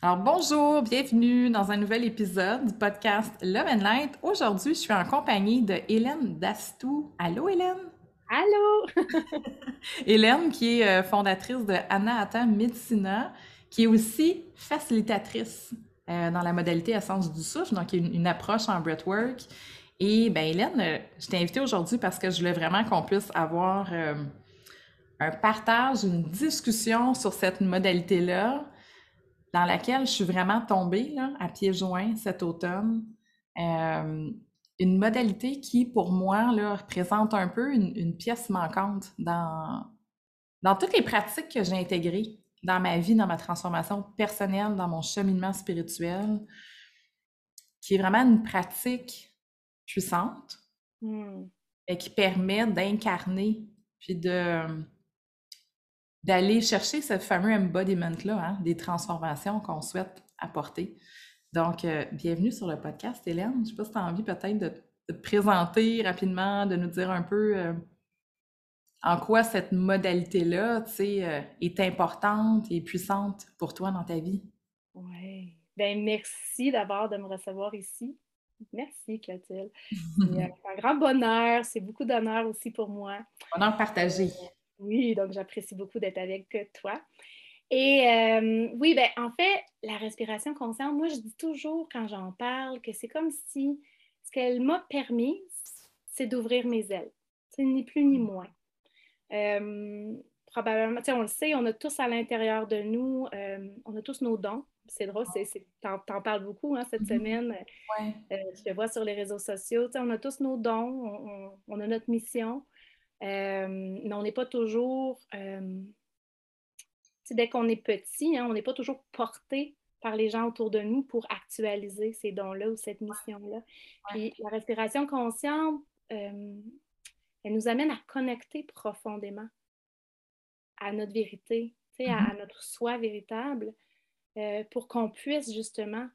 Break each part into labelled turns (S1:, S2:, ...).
S1: Alors bonjour, bienvenue dans un nouvel épisode du podcast Love and Light. Aujourd'hui, je suis en compagnie de Hélène Dastou. Allô Hélène?
S2: Allô!
S1: Hélène qui est euh, fondatrice de Anahata Medicina, qui est aussi facilitatrice euh, dans la modalité Essence du souffle, donc une, une approche en breathwork. Et ben Hélène, euh, je t'ai invitée aujourd'hui parce que je voulais vraiment qu'on puisse avoir un partage, une discussion sur cette modalité-là dans laquelle je suis vraiment tombée là, à pieds joints cet automne. Euh, une modalité qui, pour moi, là, représente un peu une, pièce manquante dans, dans toutes les pratiques que j'ai intégrées dans ma vie, dans ma transformation personnelle, dans mon cheminement spirituel, qui est vraiment une pratique puissante mmh. et qui permet d'incarner puis de d'aller chercher ce fameux embodiment-là, hein, des transformations qu'on souhaite apporter. Donc, euh, bienvenue sur le podcast, Hélène. Je ne sais pas si tu as envie peut-être de, te présenter rapidement, de nous dire un peu euh, en quoi cette modalité-là euh, est importante et puissante pour toi dans ta vie.
S2: Oui. Bien, merci d'abord de me recevoir ici. Merci, Clotilde. C'est un grand bonheur. C'est beaucoup d'honneur aussi pour moi.
S1: Bonheur partagé.
S2: Oui, donc j'apprécie beaucoup d'être avec toi. Et euh, oui, ben en fait, la respiration consciente, moi je dis toujours quand j'en parle que c'est comme si ce qu'elle m'a permis, c'est d'ouvrir mes ailes. C'est ni plus ni moins. Euh, probablement, on le sait, on a tous à l'intérieur de nous, euh, on a tous nos dons. C'est drôle, t'en, en parles beaucoup hein, cette mm-hmm. semaine. je te vois sur les réseaux sociaux. On a tous nos dons, on a notre mission. Euh, mais on n'est pas toujours, euh, dès qu'on est petit, hein, on n'est pas toujours porté par les gens autour de nous pour actualiser ces dons-là ou cette mission-là. Puis la respiration consciente, euh, elle nous amène à connecter profondément à notre vérité, à, mm-hmm. à, notre soi véritable, pour qu'on puisse justement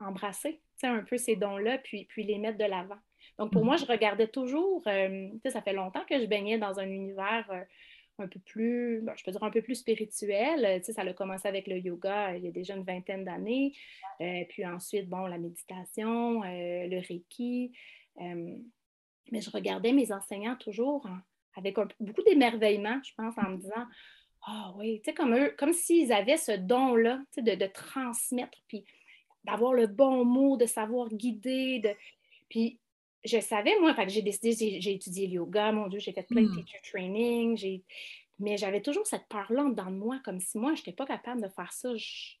S2: embrasser un peu ces dons-là, puis, puis les mettre de l'avant. Donc, pour moi, je regardais toujours, euh, tu sais, ça fait longtemps que je baignais dans un univers euh, un peu plus, je peux dire un peu plus spirituel. Tu sais, ça a commencé avec le yoga il y a déjà une vingtaine d'années. Euh, puis ensuite, bon, la méditation, le reiki. mais je regardais mes enseignants toujours avec beaucoup d'émerveillement, je pense, en me disant Ah oui, tu sais, comme eux, comme s'ils avaient ce don-là, tu sais, de, de, transmettre, puis d'avoir le bon mot, de savoir guider. De... Puis je savais, moi, j'ai décidé, j'ai étudié le yoga, mon Dieu, j'ai fait plein de mmh. teacher training, mais j'avais toujours cette peur-là dans moi, comme si moi, je n'étais pas capable de faire ça. Je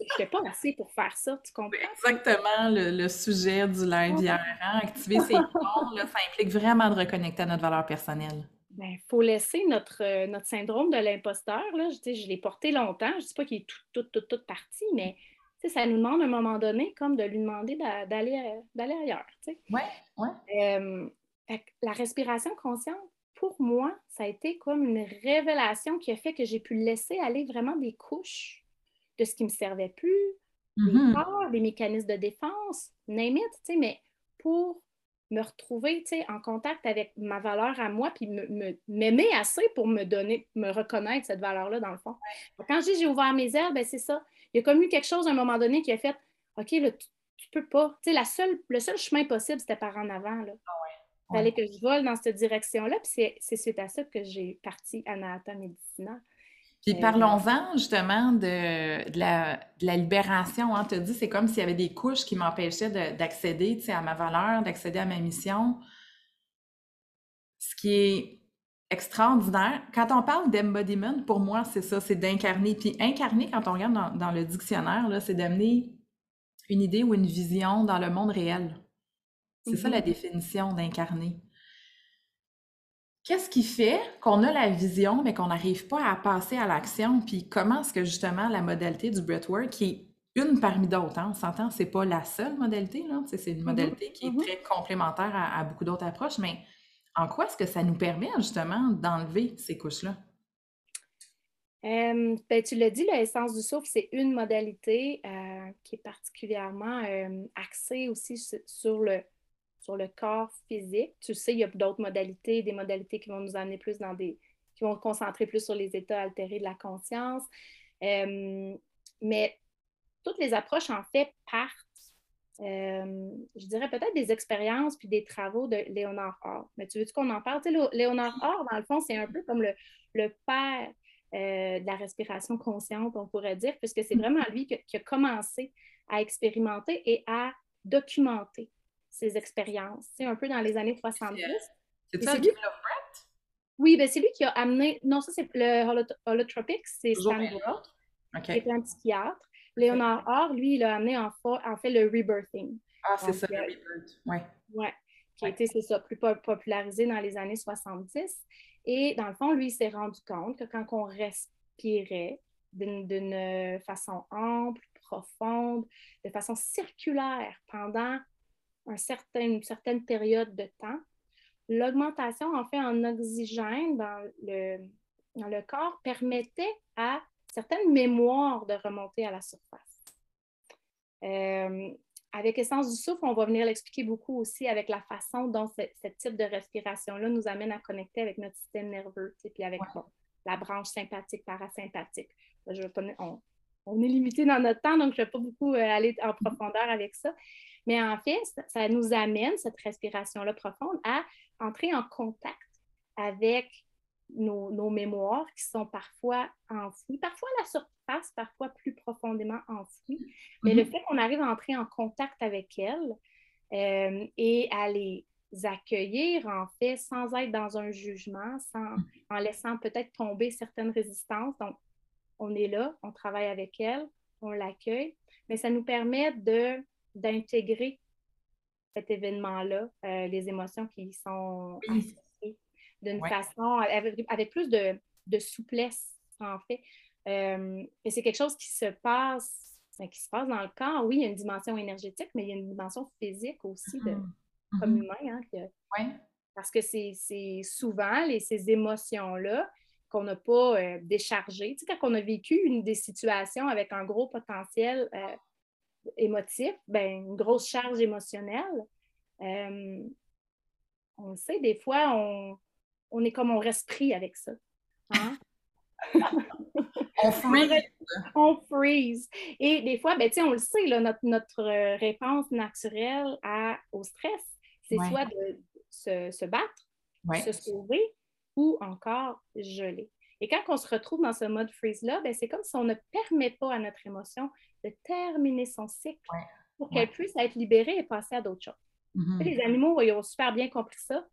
S2: n'étais pas assez pour faire ça, tu comprends?
S1: Exactement le, sujet du lundi hein? Activer ses dons, ça implique vraiment de reconnecter à notre valeur personnelle.
S2: Il ben, faut laisser notre, euh, notre syndrome de l'imposteur. Je, je l'ai porté longtemps. Je ne dis pas qu'il est tout, tout, tout, tout parti, mais ça nous demande à un moment donné comme de lui demander d'aller ailleurs.
S1: Oui, oui.
S2: Euh, la respiration consciente, pour moi, ça a été comme une révélation qui a fait que j'ai pu laisser aller vraiment des couches de ce qui ne me servait plus, des mm-hmm. des mécanismes de défense, name it, mais pour me retrouver en contact avec ma valeur à moi, puis m'aimer assez pour me donner, me reconnaître cette valeur-là, dans le fond. Quand je dis j'ai ouvert mes ailes, ben c'est ça il y a comme eu quelque chose à un moment donné qui a fait OK, là, tu, peux pas. Tu sais, la seule, le seul chemin possible, c'était par en avant. Là. Ah il fallait que je vole dans cette direction-là. Puis c'est suite à ça que j'ai parti à Nata Medicina.
S1: Puis euh, parlons-en justement de, de, la, de, la, libération. Hein. Tu as dit, c'est comme s'il y avait des couches qui m'empêchaient d'accéder à ma valeur, d'accéder à ma mission. Ce qui est extraordinaire. Quand on parle d'embodiment, pour moi, c'est ça, c'est d'incarner. Puis incarner, quand on regarde dans, le dictionnaire, c'est d'amener une idée ou une vision dans le monde réel. C'est ça la mm-hmm. définition d'incarner. Qu'est-ce qui fait qu'on a la vision, mais qu'on n'arrive pas à passer à l'action? Puis comment est-ce que justement la modalité du breathwork, qui est une parmi d'autres, hein, on s'entend, c'est pas la seule modalité, c'est une mm-hmm. modalité qui est mm-hmm. très complémentaire à beaucoup d'autres approches, mais en quoi est-ce que ça nous permet justement d'enlever ces couches-là?
S2: Ben, tu l'as dit, l'essence du souffle, c'est une modalité euh, qui est particulièrement axée aussi sur le, sur le corps physique. Tu sais, il y a d'autres modalités, des modalités qui vont nous amener plus dans des. qui vont concentrer plus sur les états altérés de la conscience. mais toutes les approches, en fait, partent, euh, je dirais peut-être des expériences puis des travaux de Léonard Orr. Mais tu veux qu'on en parle? Tu sais, Léonard Orr, dans le fond, c'est un peu comme le, le père euh, de la respiration consciente, on pourrait dire, puisque c'est vraiment lui qui, a commencé à expérimenter et à documenter ses expériences, sais, un peu dans les années 70.
S1: C'est ça, lui...
S2: Oui, ben c'est lui qui a amené. Non, ça, c'est le holotropic, c'est Stan qui est un psychiatre. Léonard Orr, lui, il a amené en, fait le rebirthing.
S1: Ah, c'est ça, le rebirth, oui.
S2: Oui, qui a été, c'est ça, plus popularisé dans les années 70. Et dans le fond, lui, il s'est rendu compte que quand on respirait d'une façon ample, profonde, de façon circulaire pendant un certain, une certaine période de temps, l'augmentation en fait en oxygène dans le, dans le corps permettait à certaines mémoires de remonter à la surface. Euh, avec Essence du souffle, on va venir l'expliquer beaucoup aussi avec la façon dont ce, type de respiration-là nous amène à connecter avec notre système nerveux, puis avec la branche sympathique, parasympathique. Je on, est limité dans notre temps, donc je ne vais pas beaucoup euh, aller en profondeur avec ça. Mais en fait, ça nous amène, cette respiration-là profonde, à entrer en contact avec nos, mémoires qui sont parfois enfouies, parfois à la surface, parfois plus profondément enfouies. Mais le mhm. fait qu'on arrive à entrer en contact avec elles euh, et à les accueillir, en fait, sans être dans un jugement, sans, en laissant peut-être tomber certaines résistances. Donc, on est là, on travaille avec elles, on l'accueille, mais ça nous permet de, d'intégrer cet événement-là, euh, les émotions qui sont d'une façon, avec, plus de, souplesse, en fait. Euh, et c'est quelque chose qui se passe, ben, qui se passe dans le corps. Oui, il y a une dimension énergétique, mais il y a une dimension physique aussi, de, mm-hmm. comme mm-hmm. humain. Hein, Parce que c'est souvent les, ces émotions-là qu'on n'a pas euh, déchargées. Tu sais, quand on a vécu une des situations avec un gros potentiel euh, émotif, ben, une grosse charge émotionnelle, on le sait, des fois, on, on est comme on reste pris avec ça. Hein?
S1: on freeze.
S2: on freeze. Et des fois, ben, on le sait, là, notre, notre euh, réponse naturelle à, au stress, c'est soit de se, battre, se sauver ou encore geler. Et quand on se retrouve dans ce mode freeze-là, ben, c'est comme si on ne permet pas à notre émotion de terminer son cycle pour qu'elle puisse être libérée et passer à d'autres choses. Mm-hmm. Les animaux, ils ont super bien compris ça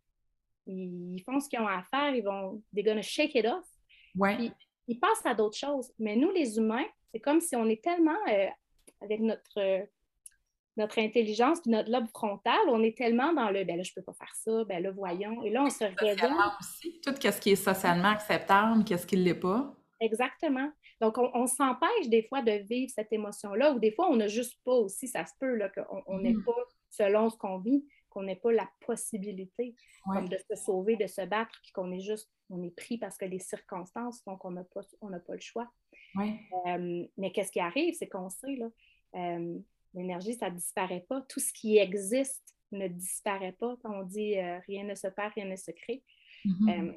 S2: ils font ce qu'ils ont à faire, ils vont, they're gonna shake it off.
S1: Ouais.
S2: ils passent à d'autres choses. Mais nous, les humains, c'est comme si on est tellement, euh, avec notre, notre intelligence puis notre lobe frontal, on est tellement dans le, ben là, je peux pas faire ça, ben là, voyons. Et là, on se
S1: réveille. aussi, tout ce qui est socialement acceptable, qu'est-ce qui ne l'est pas.
S2: Exactement. Donc, on, s'empêche des fois de vivre cette émotion-là, ou des fois, on n'a juste pas aussi, ça se peut, qu'on n'est mm. pas selon ce qu'on vit qu'on n'ait pas la possibilité de se sauver, de se battre, puis qu'on est juste, on est pris parce que les circonstances font qu'on n'a pas, on pas le choix. Euh, mais qu'est-ce qui arrive, c'est qu'on sait, là, euh, l'énergie, ça ne disparaît pas. Tout ce qui existe ne disparaît pas. On dit euh, rien ne se perd, rien ne se crée. Mm-hmm.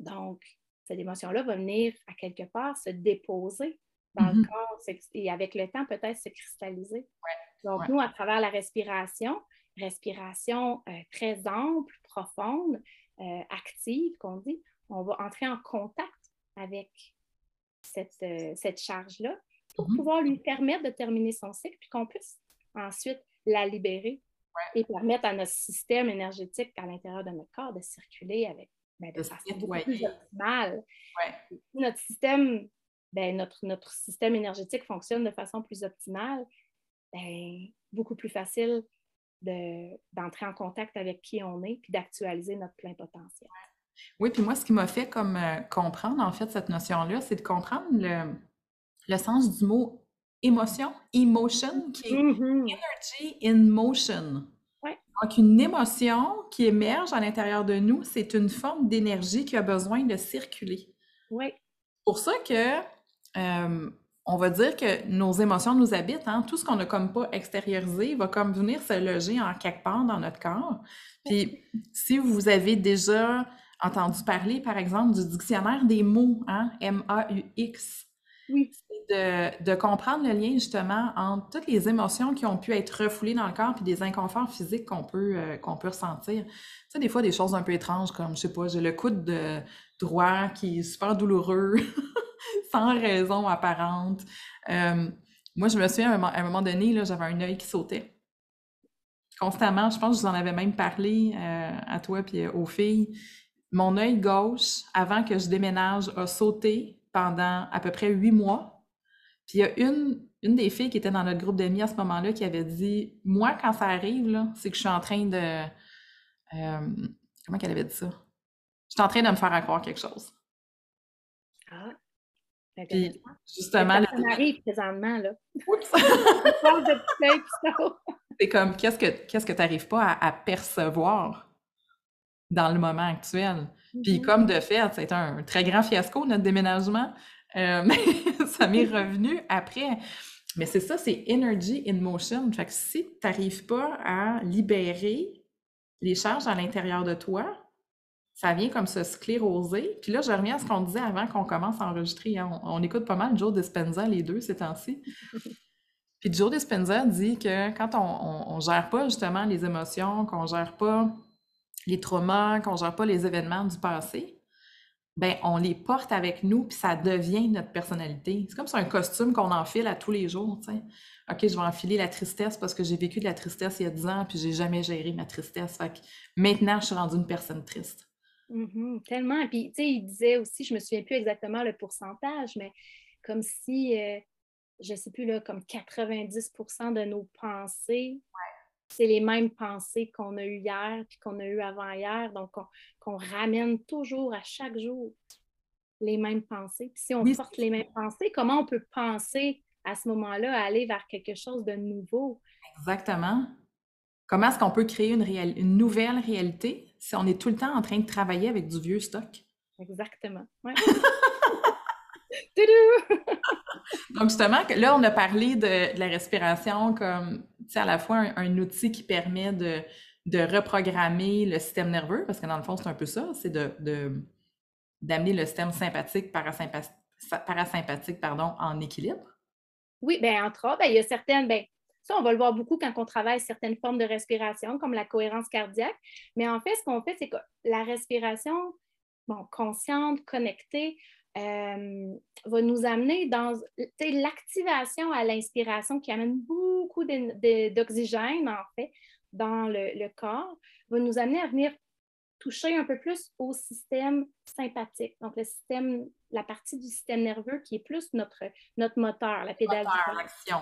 S2: donc, cette émotion-là va venir à quelque part se déposer dans le mm-hmm. corps et avec le temps peut-être se cristalliser. Donc, nous, à travers la respiration, respiration euh, très ample, profonde, euh, active, qu'on dit, on va entrer en contact avec cette, euh, cette charge-là pour mhm. pouvoir lui permettre de terminer son cycle, puis qu'on puisse ensuite la libérer et permettre à notre système énergétique à l'intérieur de notre corps de circuler avec ben, de façon beaucoup plus optimale. Notre système, ben, notre, notre système énergétique fonctionne de façon plus optimale, ben, beaucoup plus facile d'entrer en contact avec qui on est, puis d'actualiser notre plein potentiel.
S1: Oui, puis moi, ce qui m'a fait comme euh, comprendre, en fait, cette notion-là, c'est de comprendre le, le, sens du mot émotion, emotion, qui est mm-hmm. energy in motion. Donc, une émotion qui émerge à l'intérieur de nous, c'est une forme d'énergie qui a besoin de circuler.
S2: Oui.
S1: Pour ça que euh, on va dire que nos émotions nous habitent. Hein? Tout ce qu'on n'a comme pas extériorisé va comme venir se loger en quelque part dans notre corps. Puis si vous avez déjà entendu parler, par exemple, du dictionnaire des mots, hein? M-A-U-X, Oui. C'est de, comprendre le lien justement entre toutes les émotions qui ont pu être refoulées dans le corps puis des inconforts physiques qu'on peut, euh, qu'on peut ressentir. Tu sais, des fois, des choses un peu étranges comme, je sais pas, j'ai le coude de droit qui est super douloureux, sans raison apparente. Euh, moi, je me souviens, à un moment donné, j'avais un œil qui sautait constamment. Je pense que je vous en avais même parlé euh, à toi puis aux filles. Mon œil gauche, avant que je déménage, a sauté pendant à peu près huit mois. Puis il y a une, une des filles qui était dans notre groupe d'amis à ce moment-là qui avait dit Moi, quand ça arrive, c'est que je suis en train de. Euh, comment qu'elle avait dit ça? Je suis en train de me faire croire quelque chose.
S2: Ah.
S1: Puis, justement.
S2: Ça m'arrive présentement, là.
S1: Oups! c'est comme, qu'est-ce que qu'est-ce que tu n'arrives pas à, percevoir dans le moment actuel? Puis, mm-hmm. comme de fait, c'est un très grand fiasco, notre déménagement. Euh, ça m'est revenu après. Mais c'est ça, c'est energy in motion. Fait que si tu n'arrives pas à libérer les charges à l'intérieur de toi, ça vient comme se scléroser. Puis là, je reviens à ce qu'on disait avant qu'on commence à enregistrer. Hein. On, écoute pas mal Joe Dispenza, les deux, ces temps-ci. Puis Joe Dispenza dit que quand on, ne gère pas justement les émotions, qu'on gère pas les traumas, qu'on gère pas les événements du passé, ben on les porte avec nous, puis ça devient notre personnalité. C'est comme c'est un costume qu'on enfile à tous les jours. OK, je vais enfiler la tristesse parce que j'ai vécu de la tristesse il y a 10 ans, puis j'ai jamais géré ma tristesse. Fait que maintenant, je suis rendue une personne triste.
S2: Mm-hmm, tellement. Puis, tu sais, il disait aussi, je me souviens plus exactement le pourcentage, mais comme si, euh, je ne sais plus, là, comme 90% de nos pensées, c'est les mêmes pensées qu'on a eues hier puis qu'on a eues avant-hier. Donc, qu'on ramène toujours à chaque jour les mêmes pensées. Puis si on porte les mêmes pensées, comment on peut penser à ce moment-là à aller vers quelque chose de nouveau?
S1: Exactement. Comment est-ce qu'on peut créer une, une nouvelle réalité? Si on est tout le temps en train de travailler avec du vieux stock.
S2: Exactement.
S1: Donc, justement, là, on a parlé de, la respiration comme à la fois un, outil qui permet de, reprogrammer le système nerveux, parce que dans le fond, c'est un peu ça, c'est de, d'amener le système sympathique, parasympathique, parasympathique pardon, en équilibre.
S2: Oui, bien, entre autres, ben, il y a certaines, ben, ça, on va le voir beaucoup quand on travaille certaines formes de respiration, comme la cohérence cardiaque. Mais en fait, ce qu'on fait, c'est que la respiration bon, consciente, connectée, euh, va nous amener dans l'activation à l'inspiration qui amène beaucoup d'oxygène, en fait, dans le, le, corps, va nous amener à venir toucher un peu plus au système sympathique, donc le système, la partie du système nerveux qui est plus notre, notre moteur, la pédale.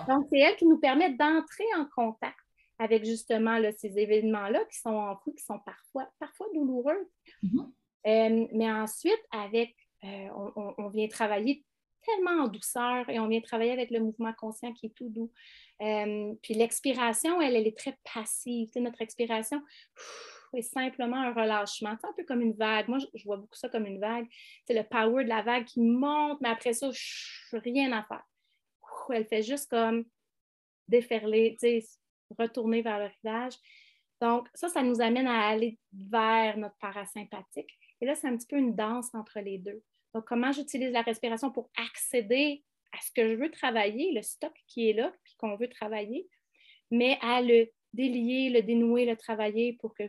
S2: donc, c'est elle qui nous permet d'entrer en contact avec justement ces événements-là qui sont en qui sont parfois, parfois douloureux. Mm-hmm. Euh, mais ensuite, avec, euh, on, vient travailler tellement en douceur et on vient travailler avec le mouvement conscient qui est tout doux. Euh, puis l'expiration, elle, elle est très passive. notre expiration, c'est simplement un relâchement. C'est un peu comme une vague. Moi, je, vois beaucoup ça comme une vague. C'est le power de la vague qui monte, mais après ça, rien à faire. Elle fait juste comme déferler, retourner vers le rivage. Donc, ça, ça nous amène à aller vers notre parasympathique. Et là, c'est un petit peu une danse entre les deux. Donc, comment j'utilise la respiration pour accéder à ce que je veux travailler, le stock qui est là, puis qu'on veut travailler, mais à le délier, le dénouer, le travailler pour que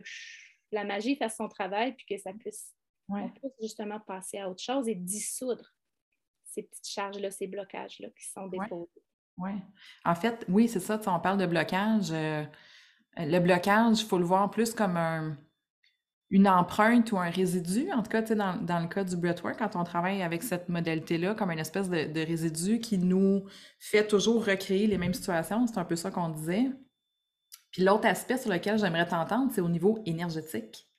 S2: la magie fasse son travail puis que ça puisse, justement passer à autre chose et dissoudre ces petites charges-là, ces blocages-là qui sont déposés.
S1: Oui. En fait, oui, c'est ça. On parle de blocage. Euh, le blocage, il faut le voir plus comme un, une empreinte ou un résidu. En tout cas, dans, dans le cas du breathwork, quand on travaille avec cette modalité-là, comme une espèce de, de, résidu qui nous fait toujours recréer les mêmes situations. C'est un peu ça qu'on disait. Puis l'autre aspect sur lequel j'aimerais t'entendre, c'est au niveau énergétique.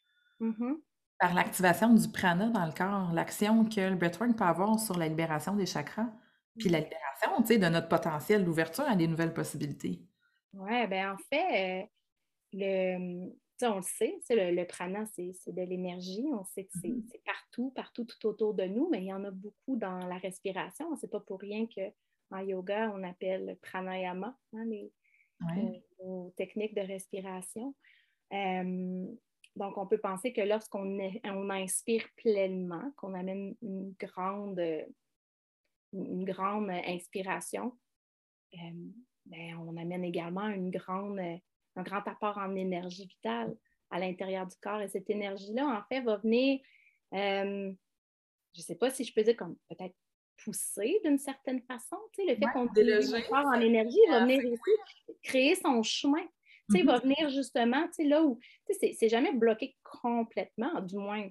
S2: Mm-hmm.
S1: Par l'activation du prana dans le corps, l'action que le breathwork peut avoir sur la libération des chakras, puis la libération, tu sais, de notre potentiel, l'ouverture à des nouvelles possibilités.
S2: Oui, bien en fait, euh, le, on le sait, le, le, prana, c'est de l'énergie. On sait que mm-hmm. c'est partout, partout, tout autour de nous, mais il y en a beaucoup dans la respiration. C'est pas pour rien qu'en yoga, on appelle pranayama, hein, les, aux, techniques de respiration. Euh, donc, on peut penser que lorsqu'on on inspire pleinement, qu'on amène une grande, une grande inspiration, ben, on amène également une grande, un grand apport en énergie vitale à l'intérieur du corps. Et cette énergie-là, en fait, va venir, je ne sais pas si je peux dire comme peut-être pousser d'une certaine façon. Tu sais, le fait qu'on le corps en énergie va venir aussi créer son chemin. Tu sais, Il va venir justement tu sais, là où c'est jamais bloqué complètement, du moins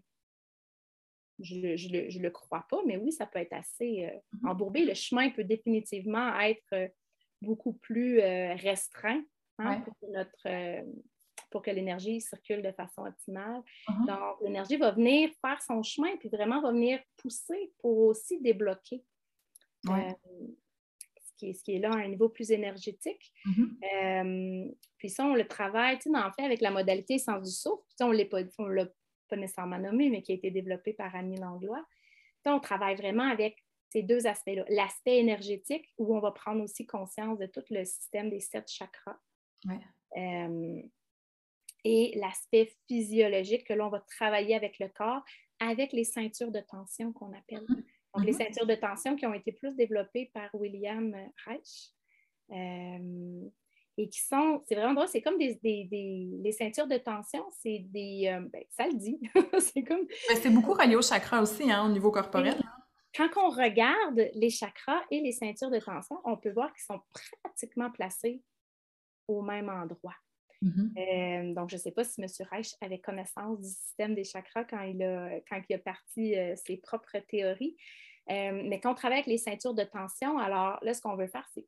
S2: je ne le, crois pas, mais oui, ça peut être assez euh, mm-hmm. embourbé. Le chemin peut définitivement être euh, beaucoup plus euh, restreint hein, pour, notre, pour que l'énergie circule de façon optimale. Mm-hmm. Donc, l'énergie va venir faire son chemin, puis vraiment va venir pousser pour aussi débloquer. Qui, est, ce, qui est, là à un niveau plus énergétique. Mm-hmm. puis ça, on le travaille, tu sais, en fait, avec la modalité sans du souffle. on ne l'a pas nécessairement nommé, mais qui a été développé par Annie Langlois. on travaille vraiment avec ces deux aspects-là. L'aspect énergétique, où on va prendre aussi conscience de tout le système des sept chakras. Euh, et l'aspect physiologique, que l'on va travailler avec le corps, avec les ceintures de tension qu'on appelle. Mm-hmm. Donc, les mm-hmm. ceintures de tension qui ont été plus développées par William Reich. Euh, et qui sont, c'est vraiment drôle, c'est comme des, des, ceintures de tension, c'est des, euh, ben, ça le dit,
S1: c'est comme... c'est beaucoup relié au chakra aussi, hein, au niveau corporel.
S2: Quand on regarde les chakras et les ceintures de tension, on peut voir qu'ils sont pratiquement placés au même endroit. Mm-hmm. Euh, donc, je ne sais pas si M. Reich avait connaissance du système des chakras quand il a, quand il a parti euh, ses propres théories. mais quand on travaille avec les ceintures de tension, alors là, ce qu'on veut faire, c'est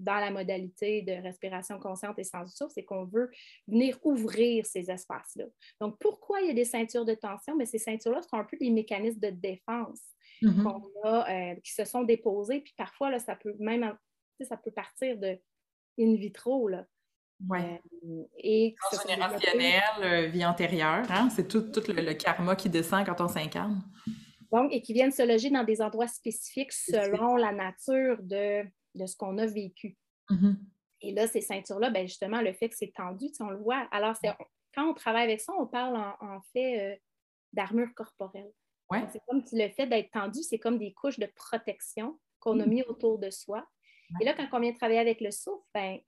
S2: dans la modalité de respiration consciente et sans souffle, c'est qu'on veut venir ouvrir ces espaces-là. Donc, pourquoi il y a des ceintures de tension? Mais ces ceintures-là sont un peu des mécanismes de défense mm-hmm. qu'on a, euh, qui se sont déposés, puis parfois, là, ça peut même ça peut partir de in vitro. Là.
S1: Ouais. Euh, et Transgénérationnel, euh, vie antérieure, hein? c'est tout, tout le, karma qui descend quand on s'incarne.
S2: Donc, et qui viennent se loger dans des endroits spécifiques selon la nature de de ce qu'on a vécu. Mm-hmm. Et là, ces ceintures-là, ben justement, le fait que c'est tendu, on le voit. Alors, quand on travaille avec ça, on parle en, fait euh, d'armure corporelle. C'est comme le fait d'être tendu, c'est comme des couches de protection qu'on a mm-hmm. mis autour de soi. Et là, quand on vient travailler avec le souffle, ben,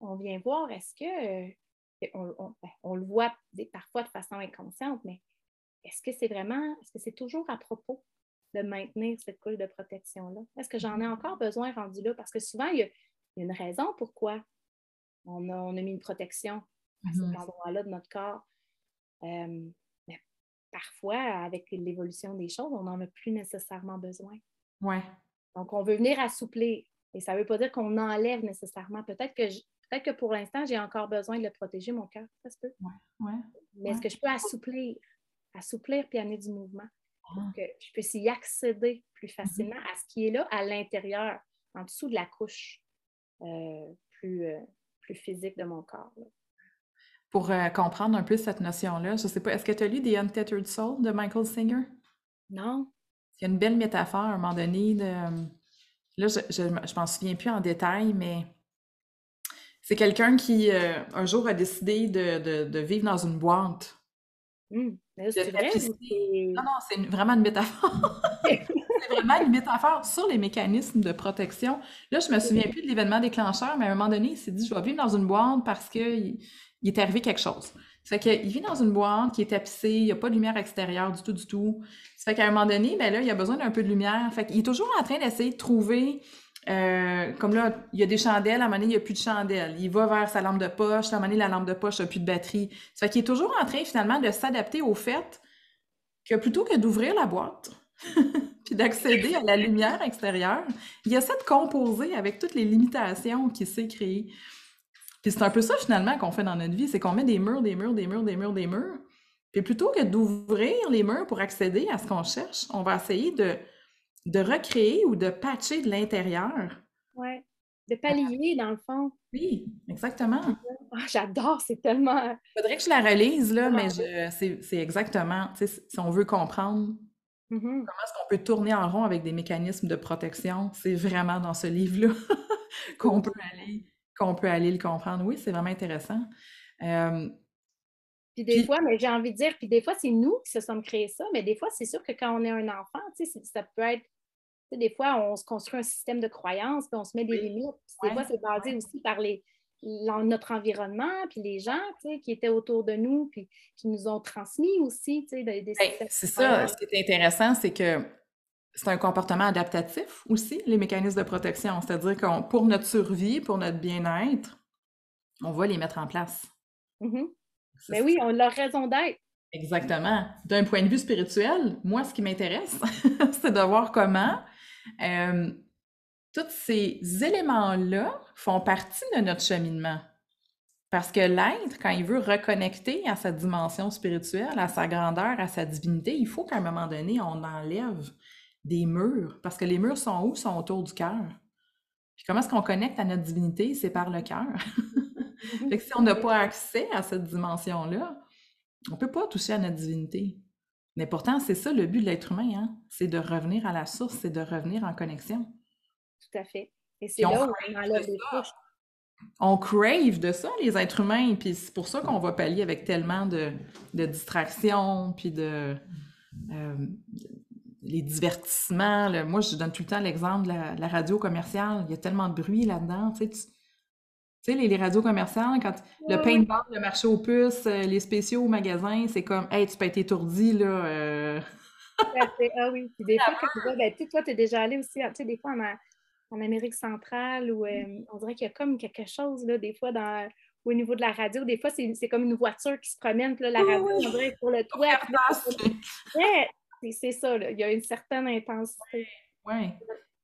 S2: on vient voir, est-ce que, euh, on, ben, on, le voit parfois de façon inconsciente, mais est-ce que c'est vraiment, est-ce que c'est toujours à propos de maintenir cette couche de protection-là? Est-ce que j'en ai encore besoin rendu là? Parce que souvent, il y a, une raison pourquoi on a, mis une protection à cet endroit-là de notre corps. Euh, mais parfois, avec l'évolution des choses, on n'en a plus nécessairement besoin.
S1: Ouais.
S2: Donc, on veut venir assouplir. Et ça ne veut pas dire qu'on enlève nécessairement. Peut-être que, peut que pour l'instant, j'ai encore besoin de le protéger, mon cœur. Ça se peut.
S1: Ouais.
S2: Mais est-ce que je peux assouplir? Assouplir puis amener du mouvement pour ah. que je puisse y accéder plus facilement à ce qui est là à l'intérieur, en dessous de la couche euh, plus, euh, plus physique de mon corps.
S1: Pour euh, comprendre un peu cette notion-là, je ne sais pas, est-ce que tu as lu The Untethered Soul de Michael Singer?
S2: Non.
S1: Il y a une belle métaphore à un moment donné. De... Là, je ne m'en souviens plus en détail, mais c'est quelqu'un qui, un jour, a décidé de, de vivre dans une boîte
S2: Mmh. C'est vrai
S1: Non, non, c'est vraiment une métaphore. c'est vraiment une métaphore sur les mécanismes de protection. Là, je me souviens plus de l'événement déclencheur, mais à un moment donné, il s'est dit, je vais vivre dans une boîte parce qu'il il est arrivé quelque chose. Ça fait qu'il vit dans une boîte qui est tapissée, il n'y a pas de lumière extérieure du tout, du tout. Ça fait qu'à un moment donné, ben là, il a besoin d'un peu de lumière. Fait qu'il est toujours en train d'essayer de trouver euh, comme là, il y a des chandelles, à un moment donné, il n'y a plus de chandelles. Il va vers sa lampe de poche, à un moment donné, la lampe de poche n'a plus de batterie. Ça fait qu'il est toujours en train, finalement, de s'adapter au fait que plutôt que d'ouvrir la boîte, puis d'accéder à la lumière extérieure, il essaie de composer avec toutes les limitations qu'il s'est créées. Puis c'est un peu ça, finalement, qu'on fait dans notre vie, c'est qu'on met des murs, des murs, des murs, des murs, des murs. Puis plutôt que d'ouvrir les murs pour accéder à ce qu'on cherche, on va essayer de de recréer ou de patcher de l'intérieur.
S2: Oui, de pallier dans le fond.
S1: Oui, exactement.
S2: Ah, j'adore, c'est tellement.
S1: Il faudrait que je la relise, là, mais c'est exactement, si on veut comprendre mm-hmm. comment est-ce qu'on peut tourner en rond avec des mécanismes de protection, c'est vraiment dans ce livre-là qu'on peut aller qu'on peut aller le comprendre. Oui, c'est vraiment intéressant.
S2: Euh, puis des fois, mais j'ai envie de dire, puis des fois, c'est nous qui se sommes créés ça, mais des fois, c'est sûr que quand on est un enfant, ça peut être des fois, on se construit un système de croyances, puis on se met des limites. des fois, c'est basé aussi par les, notre environnement, puis les gens qui étaient autour de nous, puis qui nous ont transmis aussi des, des
S1: ben, C'est ça, ce qui est intéressant, c'est que c'est un comportement adaptatif aussi, les mécanismes de protection. C'est-à-dire que pour notre survie, pour notre bien-être, on va les mettre en place.
S2: Mm Mais oui, on a leur raison d'être.
S1: Exactement. D'un point de vue spirituel, moi, ce qui m'intéresse, c'est de voir comment euh, tous ces éléments-là font partie de notre cheminement. Parce que l'être, quand il veut reconnecter à sa dimension spirituelle, à sa grandeur, à sa divinité, il faut qu'à un moment donné, on enlève des murs. Parce que les murs sont où? sont autour du cœur. Puis comment est-ce qu'on connecte à notre divinité? C'est par le cœur. fait que si on n'a pas accès à cette dimension-là, on ne peut pas toucher à notre divinité. Mais pourtant, c'est ça le but de l'être humain, hein? c'est de revenir à la source, c'est de revenir en connexion.
S2: Tout à fait. Et c'est là où on enlève les couches.
S1: On crave de ça, les êtres humains, puis c'est pour ça qu'on va pallier avec tellement de, distractions, puis de, euh, les divertissements. Moi, je donne tout le temps l'exemple de la, radio commerciale. Il y a tellement de bruit là-dedans. Tu sais, les, radios commerciales, quand le paintball, le marché aux puces, euh, les spéciaux au magasin, c'est comme, hey, tu peux être étourdi, là. Euh.
S2: ah oui. Puis des fois, quand tu ben, toi, tu es déjà allé aussi, tu sais, des fois en, Amérique centrale, où euh, on dirait qu'il y a comme quelque chose, là, des fois, dans au niveau de la radio, des fois, c'est comme une voiture qui se promène, là, la radio, on dirait sur le toit. Ouais, c'est ça, il y a une certaine intensité.
S1: Oui.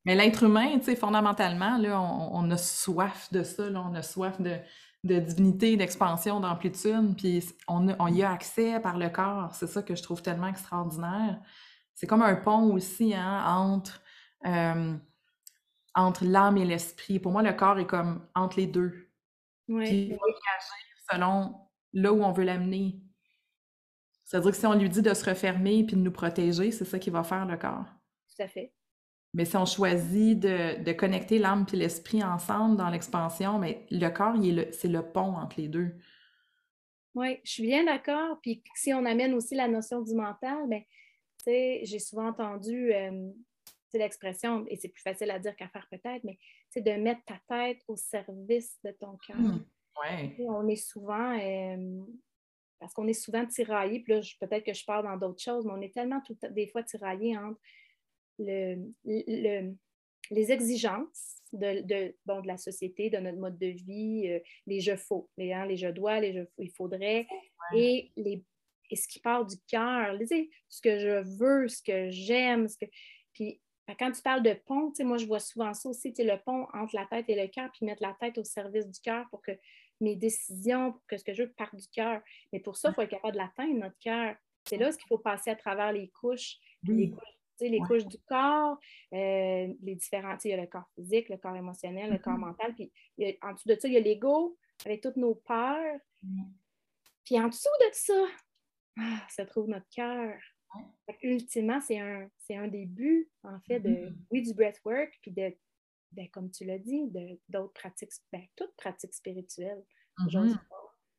S1: Mais l'être humain, tu sais, fondamentalement, là, on, a soif de ça, là, on a soif de, divinité, d'expansion, d'amplitude, puis on, on, y a accès par le corps. C'est ça que je trouve tellement extraordinaire. C'est comme un pont aussi hein, entre, euh, entre l'âme et l'esprit. Pour moi, le corps est comme entre les deux.
S2: Oui. Puis il va
S1: réagir selon là où on veut l'amener. C'est-à-dire que si on lui dit de se refermer puis de nous protéger, c'est ça qui va faire le corps.
S2: Tout à fait.
S1: Mais si on choisit de, connecter l'âme et l'esprit ensemble dans l'expansion, mais le corps, c'est le pont entre les deux.
S2: Oui, je suis bien d'accord. Puis si on amène aussi la notion du mental, bien, j'ai souvent entendu euh, l'expression, et c'est plus facile à dire qu'à faire peut-être, mais c'est de mettre ta tête au service de ton cœur.
S1: Mmh, ouais.
S2: On est souvent, euh, parce qu'on est souvent tiraillé, puis là, peut-être que je parle dans d'autres choses, mais on est tellement tout, des fois tiraillé entre le, les exigences de, de, bon, de la société, de notre mode de vie, euh, les je faut, les, hein, les je dois, les je il faudrait, et, les, et ce qui part du cœur, ce que je veux, ce que j'aime, ce que. Puis quand tu parles de pont, moi je vois souvent ça aussi, le pont entre la tête et le cœur, puis mettre la tête au service du cœur pour que mes décisions, pour que ce que je veux parte du cœur. Mais pour ça, il faut être capable de l'atteindre, notre cœur. C'est là ce qu'il faut passer à travers les couches, les couches, du corps, euh, les différents, il y a le corps physique, le corps émotionnel, le corps mm-hmm. mental, puis en dessous de ça, il y a l'ego avec toutes nos peurs. Puis en dessous de ça, ah, se trouve notre cœur. Ultimement, c'est un, un des buts, en fait, de, mm-hmm. oui, du breathwork, puis de ben, comme tu l'as dit, d'autres pratiques, ben, toutes pratiques spirituelles.
S1: Mm-hmm.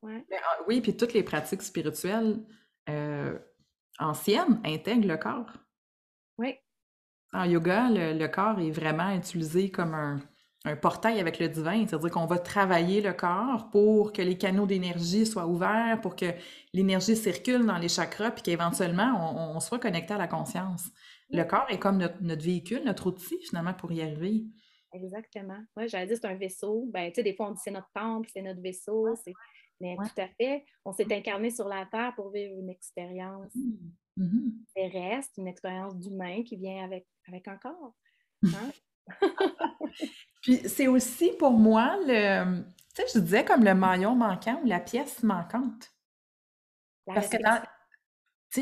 S1: Ah, oui, puis toutes les pratiques spirituelles euh, anciennes intègrent le corps.
S2: Oui.
S1: En yoga, le, corps est vraiment utilisé comme un, portail avec le divin, c'est-à-dire qu'on va travailler le corps pour que les canaux d'énergie soient ouverts, pour que l'énergie circule dans les chakras, puis qu'éventuellement, on, soit connecté à la conscience. Le corps est comme notre, notre, véhicule, notre outil, finalement, pour y arriver.
S2: Exactement. Oui, j'allais dire c'est un vaisseau. Ben, tu sais, des fois, on dit c'est notre temple, c'est notre vaisseau. Mais tout à fait, on s'est incarné sur la Terre pour vivre une expérience mmh. Mmh terrestre, une expérience d'humain qui vient avec, avec un corps. Hein?
S1: Puis c'est aussi pour moi le, tu sais, je disais comme le maillon manquant ou la pièce manquante. Parce que dans,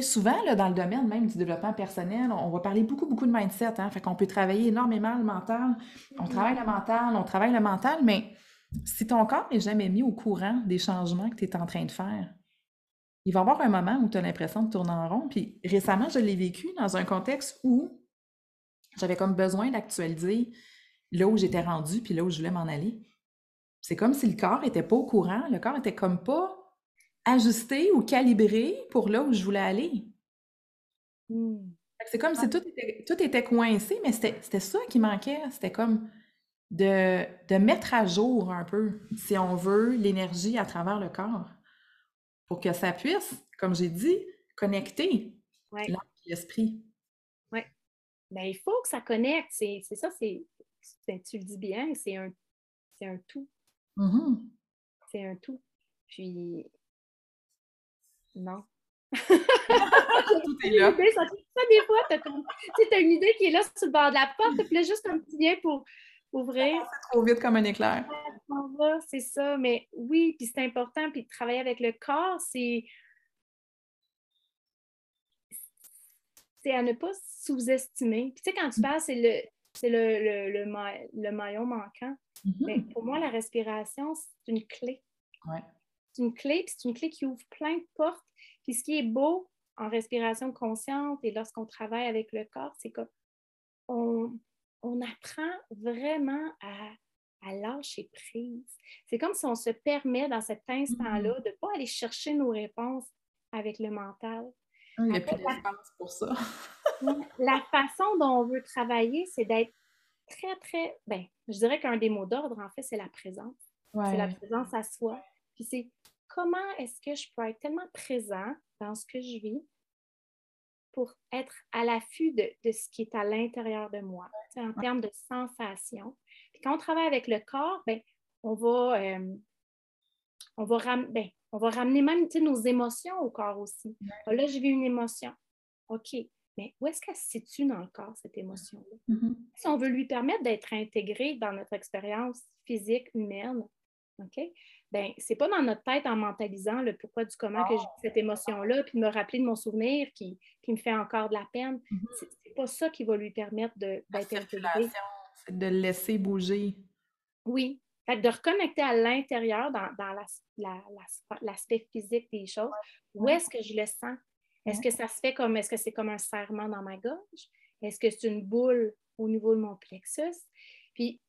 S1: souvent, là, dans le domaine même du développement personnel, on va parler beaucoup, beaucoup de mindset. Hein? Fait qu'on peut travailler énormément le mental. On travaille le mental, on travaille le mental, mais si ton corps n'est jamais mis au courant des changements que tu es en train de faire, il va y avoir un moment où tu as l'impression de tourner en rond. Puis récemment, je l'ai vécu dans un contexte où j'avais comme besoin d'actualiser là où j'étais rendue puis là où je voulais m'en aller. C'est comme si le corps n'était pas au courant. Le corps était comme pas ajusté ou calibré pour là où je voulais aller.
S2: Mmh.
S1: C'est comme si tout était, tout était coincé, mais c'était ça qui manquait. C'était comme de, de mettre à jour un peu, si on veut, l'énergie à travers le corps pour que ça puisse, comme j'ai dit, connecter l'âme et l'esprit.
S2: Oui. Ben, il faut que ça connecte. C'est ça, c'est tu le dis bien, c'est un, un tout.
S1: Mm-hmm.
S2: C'est un tout. Puis, non.
S1: tout est là.
S2: Ça, des fois, tu as, une idée qui est là sur le bord de la porte, puis là, juste un petit lien pour ouvrir.
S1: C'est trop vite comme un éclair.
S2: C'est ça, mais oui, puis c'est important, puis de travailler avec le corps, c'est c'est à ne pas sous-estimer. Puis tu sais, quand tu parles, c'est le, c'est le, le, maillon manquant. Mm-hmm. Mais pour moi, la respiration, c'est une clé. C'est une clé, puis c'est une clé qui ouvre plein de portes. Puis ce qui est beau en respiration consciente et lorsqu'on travaille avec le corps, c'est qu'on on apprend vraiment à, à lâcher prise. C'est comme si on se permet dans cet instant-là mm-hmm. de ne pas aller chercher nos réponses avec le mental.
S1: Il n'y a plus pour ça.
S2: la façon dont on veut travailler, c'est d'être très, très. Ben, je dirais qu'un des mots d'ordre, en fait, c'est la présence. C'est la présence à soi. Puis c'est comment est-ce que je peux être tellement présent dans ce que je vis pour être à l'affût de, ce qui est à l'intérieur de moi, en termes de sensations. Puis quand on travaille avec le corps, ben, on va, euh, on va, ben, on va ramener même nos émotions au corps aussi. Ah, là, j'ai vu une émotion. OK, mais où est-ce qu'elle se situe dans le corps, cette émotion-là?
S1: Mm-hmm.
S2: Si on veut lui permettre d'être intégrée dans notre expérience physique, humaine, OK? Bien, c'est pas dans notre tête en mentalisant le pourquoi du comment que j'ai cette émotion-là, puis de me rappeler de mon souvenir qui, me fait encore de la peine. Mm-hmm. C'est pas ça qui va lui permettre d'être intégré.
S1: C'est de le laisser bouger.
S2: Oui, fait de reconnecter à l'intérieur, dans, l'aspect physique des choses, où est-ce que je le sens? Est-ce que ça se fait comme, est-ce que c'est comme un serrement dans ma gorge? Est-ce que c'est une boule au niveau de mon plexus? Puis,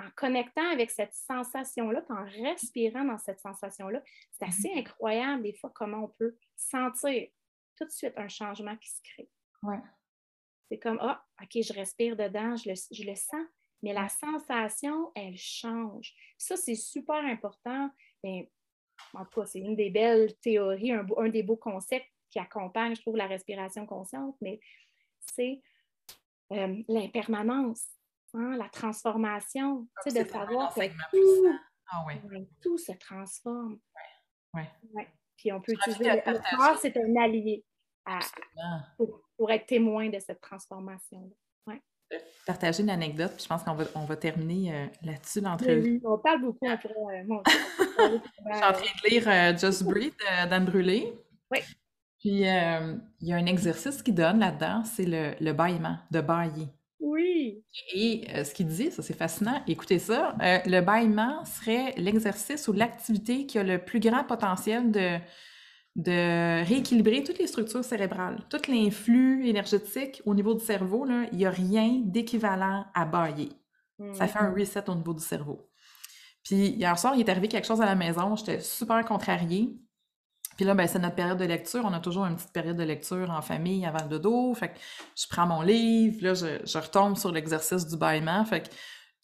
S2: en connectant avec cette sensation-là, en respirant dans cette sensation-là, c'est assez mm-hmm. incroyable des fois comment on peut sentir tout de suite un changement qui se crée. C'est comme, ah, OK, je respire dedans, je le, je le sens, mais la sensation, elle change. ça, c'est super important. Bien, en tout cas, c'est une des belles théories, un, des beaux concepts qui accompagne, je trouve, la respiration consciente, mais c'est euh, l'impermanence, hein, la transformation, de savoir que tout,
S1: ah
S2: tout, se transforme.
S1: Oui.
S2: Ouais. Puis on peut utiliser le, corps, c'est un allié pour, pour, être témoin de cette transformation-là
S1: partager une anecdote, puis je pense qu'on va, on va terminer euh, là-dessus l'entrevue.
S2: Oui, on parle beaucoup après. Euh,
S1: je suis en train de lire euh, Just Breathe d'Anne Brûlé.
S2: Oui.
S1: Puis il y a un exercice qui donne là-dedans, c'est le, le bâillement, de bailler.
S2: Oui.
S1: Et ce qu'il dit, ça c'est fascinant, écoutez ça, le bâillement serait l'exercice ou l'activité qui a le plus grand potentiel de, de rééquilibrer toutes les structures cérébrales, tout l'influx énergétique au niveau du cerveau, là, il n'y a rien d'équivalent à bailler. Ça fait un mm-hmm. reset au niveau du cerveau. Puis hier soir, il est arrivé quelque chose à la maison, j'étais super contrariée. Puis là, ben, c'est notre période de lecture. On a toujours une petite période de lecture en famille avant le dodo. Fait que je prends mon livre, là, je, retombe sur l'exercice du bâillement. Fait que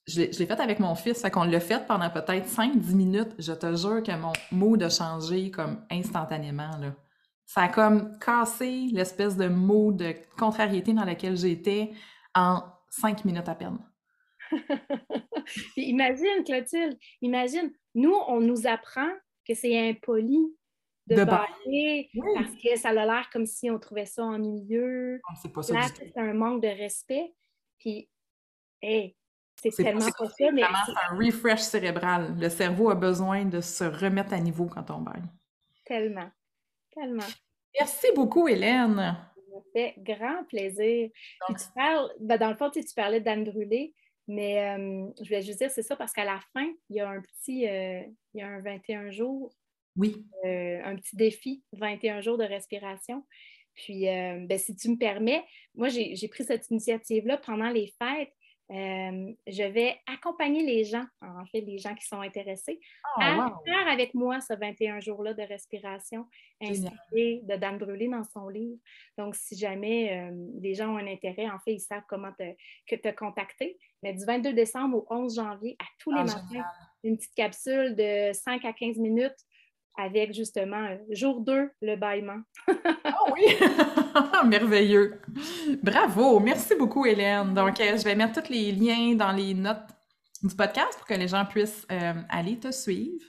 S1: je l'ai fait avec mon fils, fait qu'on l'a fait pendant peut-être 5-10 minutes. Je te jure que mon mood a changé comme instantanément. Là. Ça a comme cassé l'espèce de mood de contrariété dans laquelle j'étais en 5 minutes à peine.
S2: imagine, Clotilde, imagine, nous, on nous apprend que c'est impoli de, de bailler parce que ça a l'air comme si on trouvait ça ennuyeux.
S1: C'est pas ça.
S2: c'est un manque de respect. Puis, hey, c'est tellement pas ça, mais.
S1: un refresh cérébral. Le cerveau a besoin de se remettre à niveau quand on baille.
S2: Tellement. Tellement.
S1: Merci beaucoup, Hélène.
S2: Ça fait grand plaisir. tu parles, ben, dans le fond, tu, parlais d'Anne Brûlé, mais euh, je voulais juste dire, c'est ça, parce qu'à la fin, il y a un petit, euh, il y a un 21 jours.
S1: Oui.
S2: Euh, un petit défi, 21 jours de respiration. Puis, ben, si tu me permets, moi, j'ai pris cette initiative-là pendant les fêtes euh, je vais accompagner les gens, en fait, les gens qui sont intéressés,
S1: Oh,
S2: à
S1: wow!
S2: faire avec moi ce 21 jours-là de respiration inspiré de Dan Brûlé dans son livre. Donc, si jamais euh, les gens ont un intérêt, en fait, ils savent comment te, que te contacter. Mais du 22 décembre au 11 janvier, à tous les
S1: Ah,
S2: matins, une petite capsule de 5 à 15 minutes avec justement euh, jour 2, le bâillement.
S1: Ah oui! Merveilleux! Bravo! Merci beaucoup, Hélène. Donc, euh, je vais mettre tous les liens dans les notes du podcast pour que les gens puissent euh, aller te suivre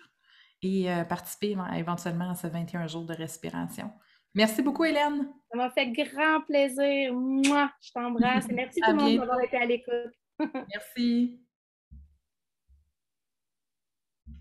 S1: et euh, participer éven- éventuellement à ce 21 jours de respiration. Merci beaucoup, Hélène.
S2: Ça m'a fait grand plaisir. Moi, je t'embrasse. Et merci
S1: À
S2: tout le monde d'avoir été à l'écoute.
S1: Merci.